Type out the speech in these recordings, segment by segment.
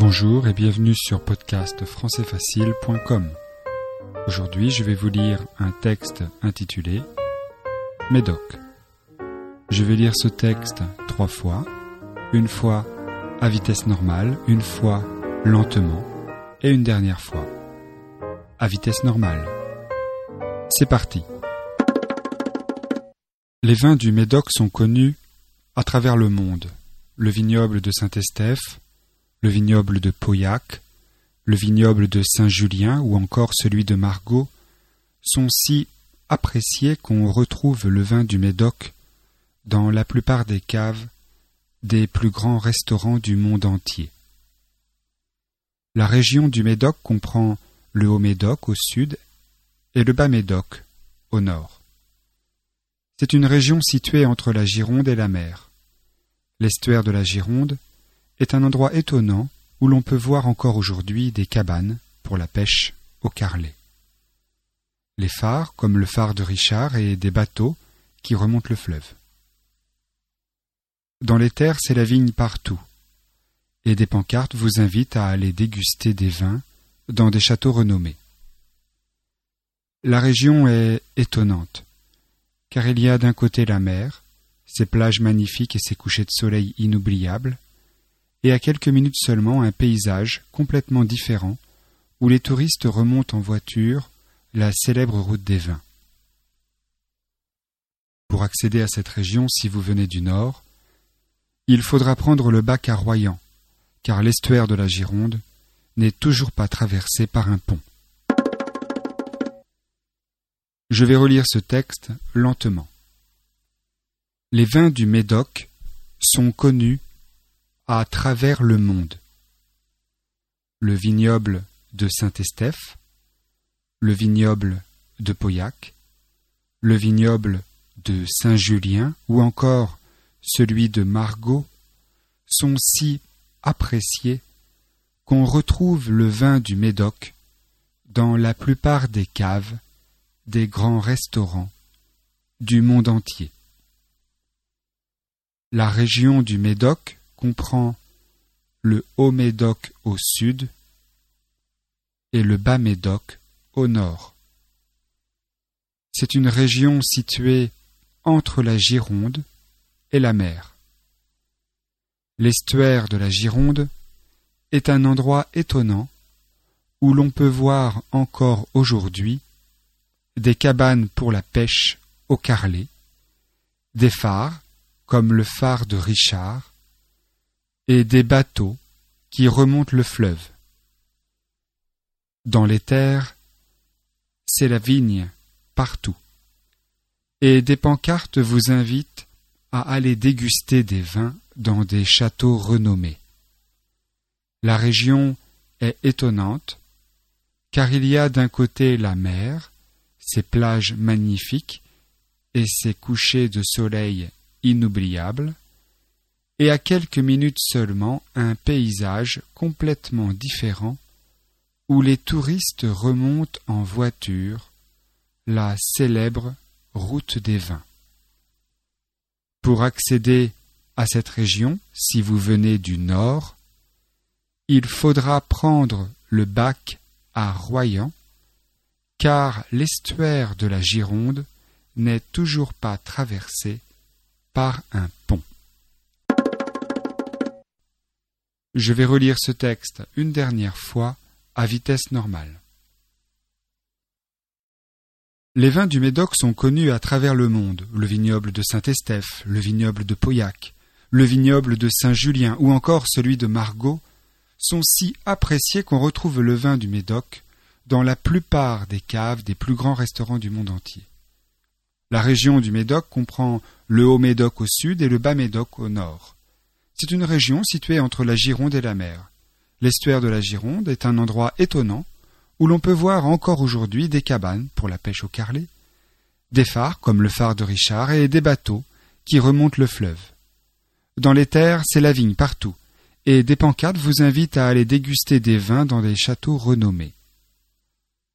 Bonjour et bienvenue sur podcastfrançaisfacile.com. Aujourd'hui, je vais vous lire un texte intitulé Médoc. Je vais lire ce texte trois fois, une fois à vitesse normale, une fois lentement et une dernière fois à vitesse normale. C'est parti. Les vins du Médoc sont connus à travers le monde. Le vignoble de Saint-Estèphe, le vignoble de Pauillac, le vignoble de Saint-Julien ou encore celui de Margaux sont si appréciés qu'on retrouve le vin du Médoc dans la plupart des caves des plus grands restaurants du monde entier. La région du Médoc comprend le Haut-Médoc au sud et le Bas-Médoc au nord. C'est une région située entre la Gironde et la mer. L'estuaire de la Gironde est un endroit étonnant où l'on peut voir encore aujourd'hui des cabanes pour la pêche au carlet. Les phares, comme le phare de Richard, et des bateaux qui remontent le fleuve. Dans les terres, c'est la vigne partout, et des pancartes vous invitent à aller déguster des vins dans des châteaux renommés. La région est étonnante, car il y a d'un côté la mer, ses plages magnifiques et ses couchers de soleil inoubliables, et à quelques minutes seulement un paysage complètement différent où les touristes remontent en voiture la célèbre route des vins. Pour accéder à cette région, si vous venez du nord, il faudra prendre le bac à Royan, car l'estuaire de la Gironde n'est toujours pas traversé par un pont. Je vais relire ce texte lentement. Les vins du Médoc sont connus à travers le monde. Le vignoble de Saint-Estèphe, le vignoble de Pauillac, le vignoble de Saint-Julien ou encore celui de Margaux sont si appréciés qu'on retrouve le vin du Médoc dans la plupart des caves des grands restaurants du monde entier. La région du Médoc comprend le Haut-Médoc au sud et le Bas-Médoc au nord. C'est une région située entre la Gironde et la mer. L'estuaire de la Gironde est un endroit étonnant où l'on peut voir encore aujourd'hui des cabanes pour la pêche au carlet, des phares comme le phare de Richard, et des bateaux qui remontent le fleuve. Dans les terres, c'est la vigne partout, et des pancartes vous invitent à aller déguster des vins dans des châteaux renommés. La région est étonnante, car il y a d'un côté la mer, ses plages magnifiques et ses couchers de soleil inoubliables, et à quelques minutes seulement un paysage complètement différent où les touristes remontent en voiture la célèbre route des vins. Pour accéder à cette région, si vous venez du nord, il faudra prendre le bac à Royan, car l'estuaire de la Gironde n'est toujours pas traversé par un pont. Je vais relire ce texte une dernière fois à vitesse normale. Les vins du Médoc sont connus à travers le monde, le vignoble de Saint-Estèphe, le vignoble de Pauillac, le vignoble de Saint-Julien ou encore celui de Margaux sont si appréciés qu'on retrouve le vin du Médoc dans la plupart des caves des plus grands restaurants du monde entier. La région du Médoc comprend le Haut-Médoc au sud et le Bas-Médoc au nord. C'est une région située entre la Gironde et la mer. L'estuaire de la Gironde est un endroit étonnant où l'on peut voir encore aujourd'hui des cabanes pour la pêche au carlet, des phares comme le phare de Richard et des bateaux qui remontent le fleuve. Dans les terres, c'est la vigne partout, et des pancartes vous invitent à aller déguster des vins dans des châteaux renommés.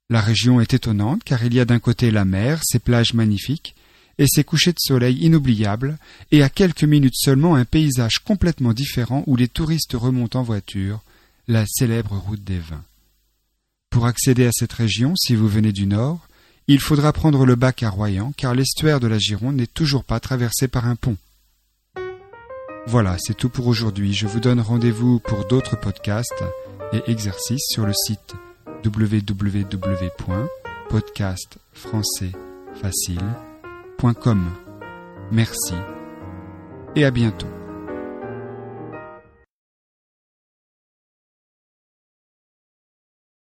La région est étonnante car il y a d'un côté la mer, ses plages magnifiques, et ses couchers de soleil inoubliables, et à quelques minutes seulement un paysage complètement différent où les touristes remontent en voiture la célèbre route des vins. Pour accéder à cette région, si vous venez du nord, il faudra prendre le bac à Royan car l'estuaire de la Gironde n'est toujours pas traversé par un pont. Voilà, c'est tout pour aujourd'hui. Je vous donne rendez-vous pour d'autres podcasts et exercices sur le site www.podcastfrançaisfacile.com. Merci et à bientôt.